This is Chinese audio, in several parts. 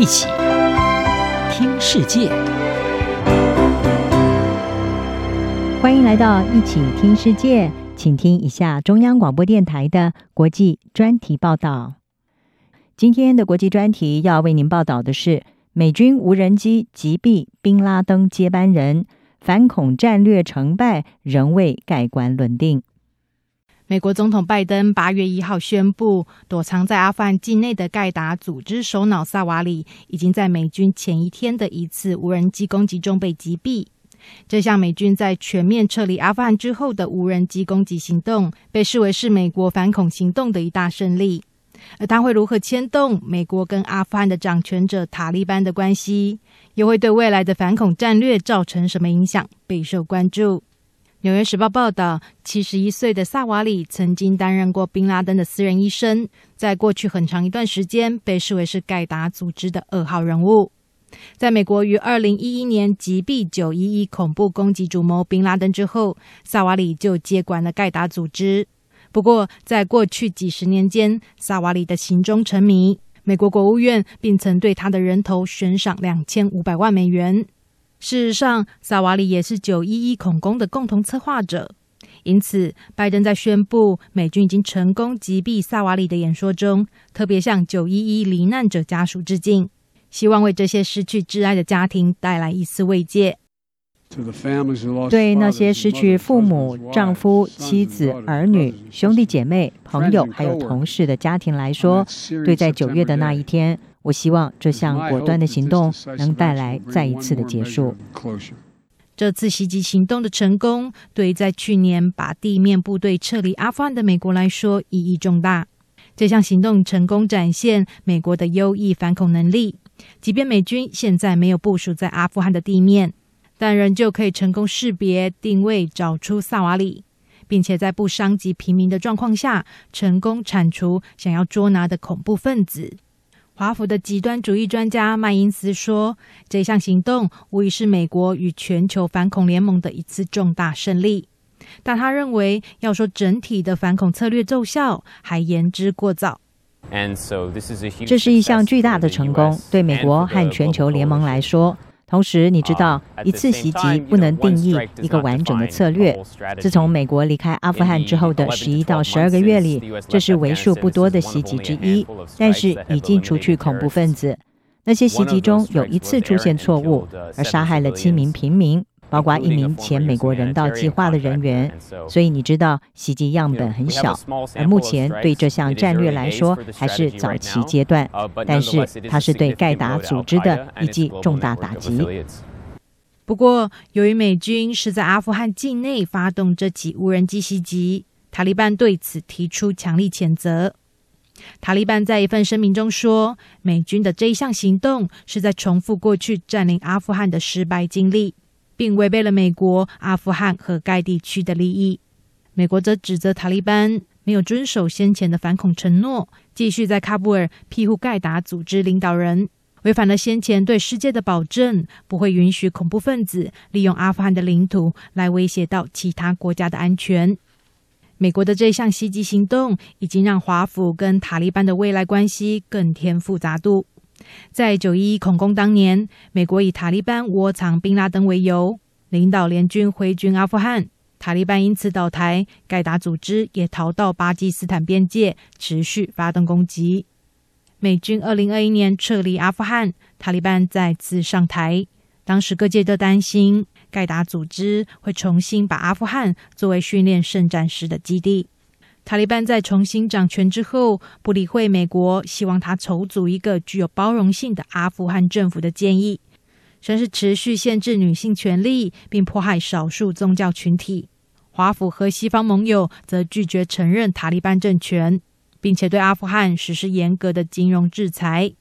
一起听世界，欢迎来到一起听世界，请听一下中央广播电台的国际专题报道。今天的国际专题要为您报道的是：美军无人机击毙宾拉登接班人，反恐战略成败仍未盖棺论定。美国总统拜登八月一号宣布，躲藏在阿富汗境内的盖达组织首脑萨瓦里已经在美军前一天的一次无人机攻击中被击毙。这项美军在全面撤离阿富汗之后的无人机攻击行动，被视为是美国反恐行动的一大胜利。而它会如何牵动美国跟阿富汗的掌权者塔利班的关系，又会对未来的反恐战略造成什么影响，备受关注。《纽约时报》报道，七十一岁的萨瓦里曾经担任过宾拉登的私人医生，在过去很长一段时间被视为是盖达组织的二号人物。在美国于二零一一年击毙九一一恐怖攻击主谋宾拉登之后，萨瓦里就接管了盖达组织。不过，在过去几十年间，萨瓦里的行踪成谜。美国国务院并曾对他的人头悬赏两千五百万美元。事实上，萨瓦里也是九一一恐攻的共同策划者。因此，拜登在宣布美军已经成功击毙萨瓦里的演说中，特别向九一一罹难者家属致敬，希望为这些失去挚爱的家庭带来一丝慰藉。对那些失去父母、丈夫、妻子、儿女、兄弟姐妹、朋友还有同事的家庭来说，对在九月的那一天。我希望这项果断的行动能带来再一次的结束。这次袭击行动的成功，对于在去年把地面部队撤离阿富汗的美国来说意义重大。这项行动成功展现美国的优异反恐能力，即便美军现在没有部署在阿富汗的地面，但仍旧可以成功识别、定位、找出萨瓦里，并且在不伤及平民的状况下，成功铲除想要捉拿的恐怖分子。华府的极端主义专家麦因斯说：“这项行动无疑是美国与全球反恐联盟的一次重大胜利。”但他认为，要说整体的反恐策略奏效，还言之过早。这是一项巨大的成功，对美国和全球联盟来说。同时，你知道，一次袭击不能定义一个完整的策略。自从美国离开阿富汗之后的十一到十二个月里，这是为数不多的袭击之一。但是，已经除去恐怖分子。那些袭击中有一次出现错误，而杀害了七名平民。包括一名前美国人道计划的人员，所以你知道袭击样本很小，而目前对这项战略来说还是早期阶段，但是它是对盖达组织的一记重大打击。不过，由于美军是在阿富汗境内发动这起无人机袭击，塔利班对此提出强力谴责。塔利班在一份声明中说，美军的这一项行动是在重复过去占领阿富汗的失败经历。并违背了美国、阿富汗和该地区的利益。美国则指责塔利班没有遵守先前的反恐承诺，继续在喀布尔庇护盖达组织领导人，违反了先前对世界的保证，不会允许恐怖分子利用阿富汗的领土来威胁到其他国家的安全。美国的这项袭击行动已经让华府跟塔利班的未来关系更添复杂度。在九一一恐攻当年，美国以塔利班窝藏宾拉登为由，领导联军挥军阿富汗，塔利班因此倒台，盖达组织也逃到巴基斯坦边界，持续发动攻击。美军二零二一年撤离阿富汗，塔利班再次上台，当时各界都担心盖达组织会重新把阿富汗作为训练圣战时的基地。塔利班在重新掌权之后，不理会美国希望他筹组一个具有包容性的阿富汗政府的建议，甚是持续限制女性权利，并迫害少数宗教群体。华府和西方盟友则拒绝承认塔利班政权，并且对阿富汗实施严格的金融制裁。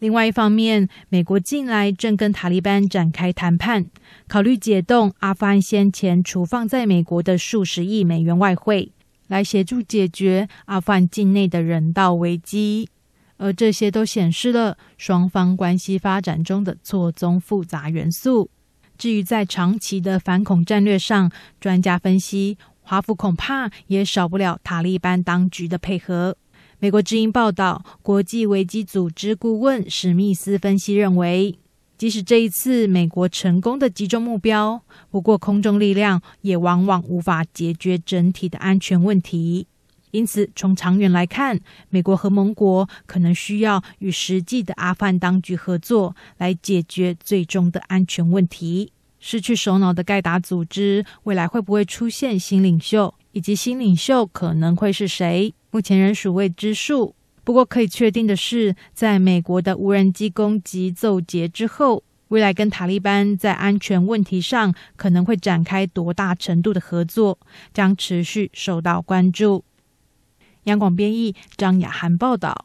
另外一方面，美国近来正跟塔利班展开谈判，考虑解冻阿富汗先前储放在美国的数十亿美元外汇。来协助解决阿富汗境内的人道危机，而这些都显示了双方关系发展中的错综复杂元素。至于在长期的反恐战略上，专家分析，华府恐怕也少不了塔利班当局的配合。美国之音报道，国际危机组织顾问史密斯分析认为，即使这一次美国成功的集中目标，不过空中力量也往往无法解决整体的安全问题。因此，从长远来看，美国和盟国可能需要与实际的阿富汗当局合作，来解决最终的安全问题。失去首脑的盖达组织，未来会不会出现新领袖，以及新领袖可能会是谁？目前仍属未知数。不过，可以确定的是，在美国的无人机攻击奏捷之后，未来跟塔利班在安全问题上可能会展开多大程度的合作，将持续受到关注。央广编译张雅涵报道。